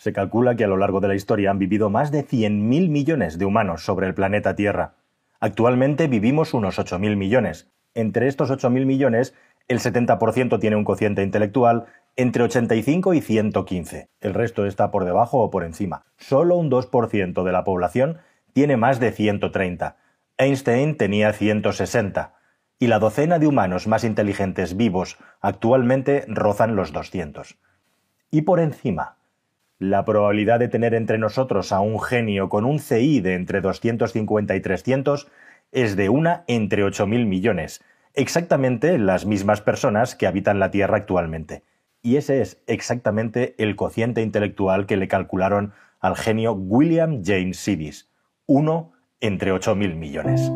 Se calcula que a lo largo de la historia han vivido más de 100.000 millones de humanos sobre el planeta Tierra. Actualmente vivimos unos 8.000 millones. Entre estos 8.000 millones, el 70% tiene un cociente intelectual entre 85 y 115. El resto está por debajo o por encima. Solo un 2% de la población tiene más de 130. Einstein tenía 160. Y la docena de humanos más inteligentes vivos actualmente rozan los 200. Y por encima, la probabilidad de tener entre nosotros a un genio con un CI de entre 250 y 300 es de una entre 8.000 millones, exactamente las mismas personas que habitan la Tierra actualmente. Y ese es exactamente el cociente intelectual que le calcularon al genio William James Sidis, uno entre 8.000 millones.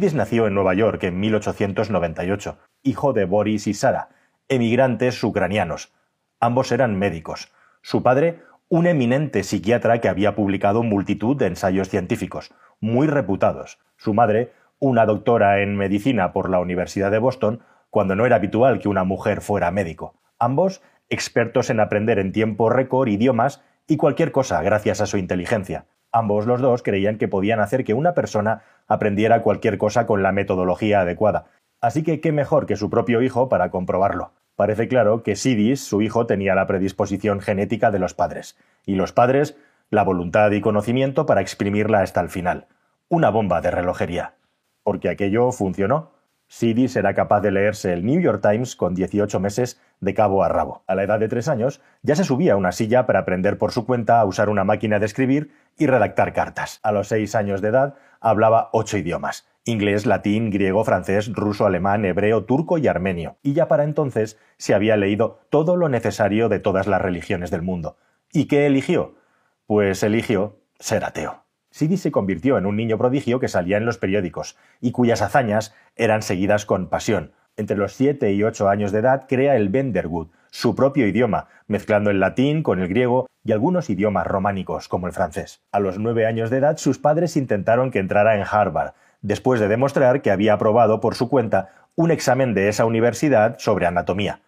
Nació en Nueva York en 1898, hijo de Boris y Sara, emigrantes ucranianos. Ambos eran médicos. Su padre, un eminente psiquiatra que había publicado multitud de ensayos científicos, muy reputados. Su madre, una doctora en medicina por la Universidad de Boston, cuando no era habitual que una mujer fuera médico. Ambos expertos en aprender en tiempo récord idiomas y cualquier cosa gracias a su inteligencia. Ambos los dos creían que podían hacer que una persona aprendiera cualquier cosa con la metodología adecuada. Así que qué mejor que su propio hijo para comprobarlo. Parece claro que Sidis, su hijo, tenía la predisposición genética de los padres, y los padres la voluntad y conocimiento para exprimirla hasta el final. Una bomba de relojería. Porque aquello funcionó. Sidis era capaz de leerse el New York Times con 18 meses de cabo a rabo. A la edad de tres años ya se subía a una silla para aprender por su cuenta a usar una máquina de escribir y redactar cartas. A los seis años de edad hablaba ocho idiomas inglés, latín, griego, francés, ruso, alemán, hebreo, turco y armenio, y ya para entonces se había leído todo lo necesario de todas las religiones del mundo. ¿Y qué eligió? Pues eligió ser ateo. Sidi se convirtió en un niño prodigio que salía en los periódicos y cuyas hazañas eran seguidas con pasión. Entre los siete y ocho años de edad crea el Benderwood, su propio idioma, mezclando el latín con el griego y algunos idiomas románicos como el francés. A los nueve años de edad sus padres intentaron que entrara en Harvard, después de demostrar que había aprobado por su cuenta un examen de esa universidad sobre anatomía.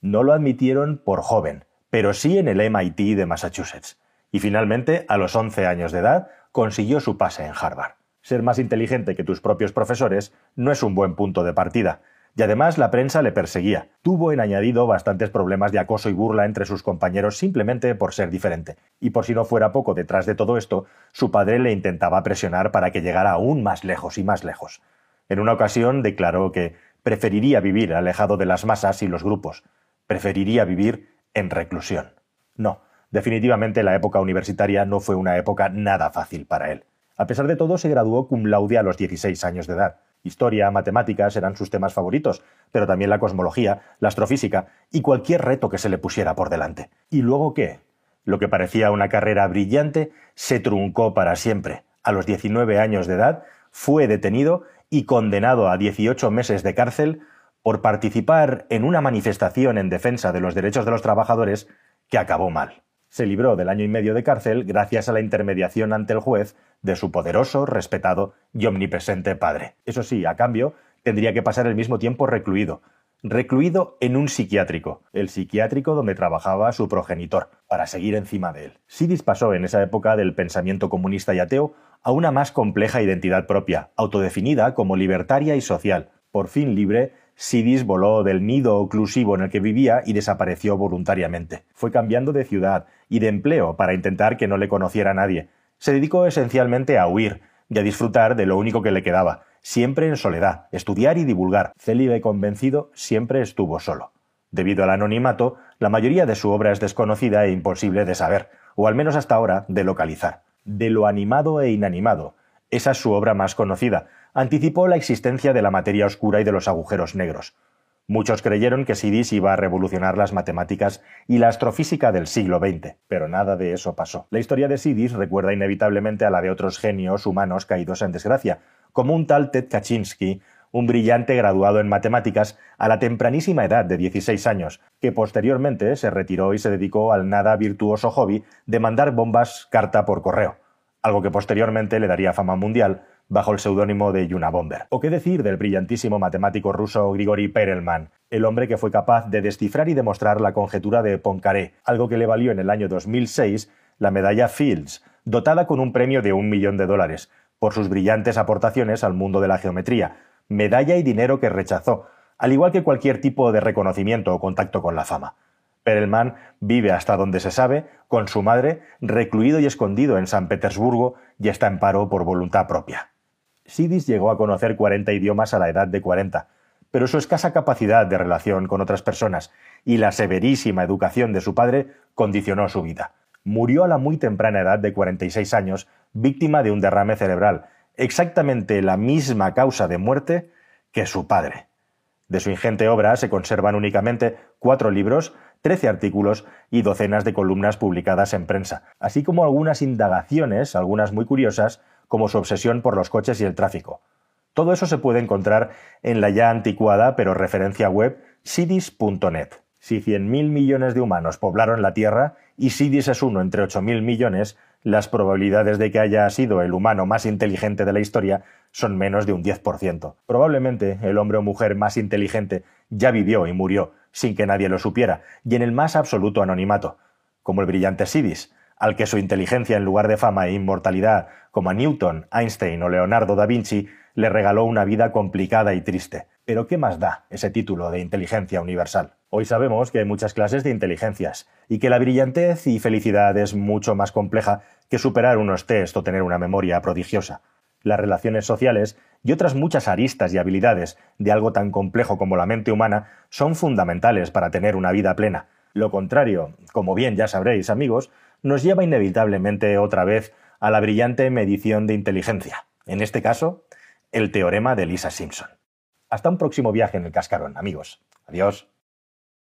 No lo admitieron por joven, pero sí en el MIT de Massachusetts. Y finalmente, a los once años de edad, consiguió su pase en Harvard. Ser más inteligente que tus propios profesores no es un buen punto de partida, y además la prensa le perseguía. Tuvo en añadido bastantes problemas de acoso y burla entre sus compañeros simplemente por ser diferente. Y por si no fuera poco detrás de todo esto, su padre le intentaba presionar para que llegara aún más lejos y más lejos. En una ocasión declaró que preferiría vivir alejado de las masas y los grupos. Preferiría vivir en reclusión. No, Definitivamente la época universitaria no fue una época nada fácil para él. A pesar de todo, se graduó cum laude a los 16 años de edad. Historia, matemáticas eran sus temas favoritos, pero también la cosmología, la astrofísica y cualquier reto que se le pusiera por delante. ¿Y luego qué? Lo que parecía una carrera brillante se truncó para siempre. A los 19 años de edad fue detenido y condenado a 18 meses de cárcel por participar en una manifestación en defensa de los derechos de los trabajadores que acabó mal se libró del año y medio de cárcel gracias a la intermediación ante el juez de su poderoso, respetado y omnipresente padre. Eso sí, a cambio, tendría que pasar el mismo tiempo recluido, recluido en un psiquiátrico, el psiquiátrico donde trabajaba su progenitor, para seguir encima de él. Sidis pasó en esa época del pensamiento comunista y ateo a una más compleja identidad propia, autodefinida como libertaria y social, por fin libre Sidis voló del nido oclusivo en el que vivía y desapareció voluntariamente. Fue cambiando de ciudad y de empleo para intentar que no le conociera nadie. Se dedicó esencialmente a huir y a disfrutar de lo único que le quedaba, siempre en soledad, estudiar y divulgar. Célibe convencido, siempre estuvo solo. Debido al anonimato, la mayoría de su obra es desconocida e imposible de saber, o al menos hasta ahora de localizar. De lo animado e inanimado, esa es su obra más conocida, anticipó la existencia de la materia oscura y de los agujeros negros. Muchos creyeron que Sidis iba a revolucionar las matemáticas y la astrofísica del siglo XX, pero nada de eso pasó. La historia de Sidis recuerda inevitablemente a la de otros genios humanos caídos en desgracia, como un tal Ted Kaczynski, un brillante graduado en matemáticas a la tempranísima edad de 16 años, que posteriormente se retiró y se dedicó al nada virtuoso hobby de mandar bombas carta por correo, algo que posteriormente le daría fama mundial bajo el seudónimo de Yuna Bomber. ¿O qué decir del brillantísimo matemático ruso Grigori Perelman, el hombre que fue capaz de descifrar y demostrar la conjetura de Poincaré, algo que le valió en el año 2006 la medalla Fields, dotada con un premio de un millón de dólares, por sus brillantes aportaciones al mundo de la geometría, medalla y dinero que rechazó, al igual que cualquier tipo de reconocimiento o contacto con la fama. Perelman vive hasta donde se sabe, con su madre, recluido y escondido en San Petersburgo y está en paro por voluntad propia. Sidis llegó a conocer 40 idiomas a la edad de 40, pero su escasa capacidad de relación con otras personas y la severísima educación de su padre condicionó su vida. Murió a la muy temprana edad de 46 años, víctima de un derrame cerebral, exactamente la misma causa de muerte que su padre. De su ingente obra se conservan únicamente cuatro libros, trece artículos y docenas de columnas publicadas en prensa, así como algunas indagaciones, algunas muy curiosas, como su obsesión por los coches y el tráfico. Todo eso se puede encontrar en la ya anticuada pero referencia web sidis.net. Si 100.000 millones de humanos poblaron la Tierra y Sidis es uno entre 8.000 millones, las probabilidades de que haya sido el humano más inteligente de la historia son menos de un 10%. Probablemente el hombre o mujer más inteligente ya vivió y murió sin que nadie lo supiera, y en el más absoluto anonimato, como el brillante Sidis, al que su inteligencia en lugar de fama e inmortalidad, como a Newton, Einstein o Leonardo da Vinci, le regaló una vida complicada y triste. Pero ¿qué más da ese título de inteligencia universal? Hoy sabemos que hay muchas clases de inteligencias y que la brillantez y felicidad es mucho más compleja que superar unos test o tener una memoria prodigiosa. Las relaciones sociales y otras muchas aristas y habilidades de algo tan complejo como la mente humana son fundamentales para tener una vida plena. Lo contrario, como bien ya sabréis amigos, nos lleva inevitablemente otra vez a la brillante medición de inteligencia. En este caso, el teorema de Lisa Simpson. Hasta un próximo viaje en el cascarón, amigos. Adiós.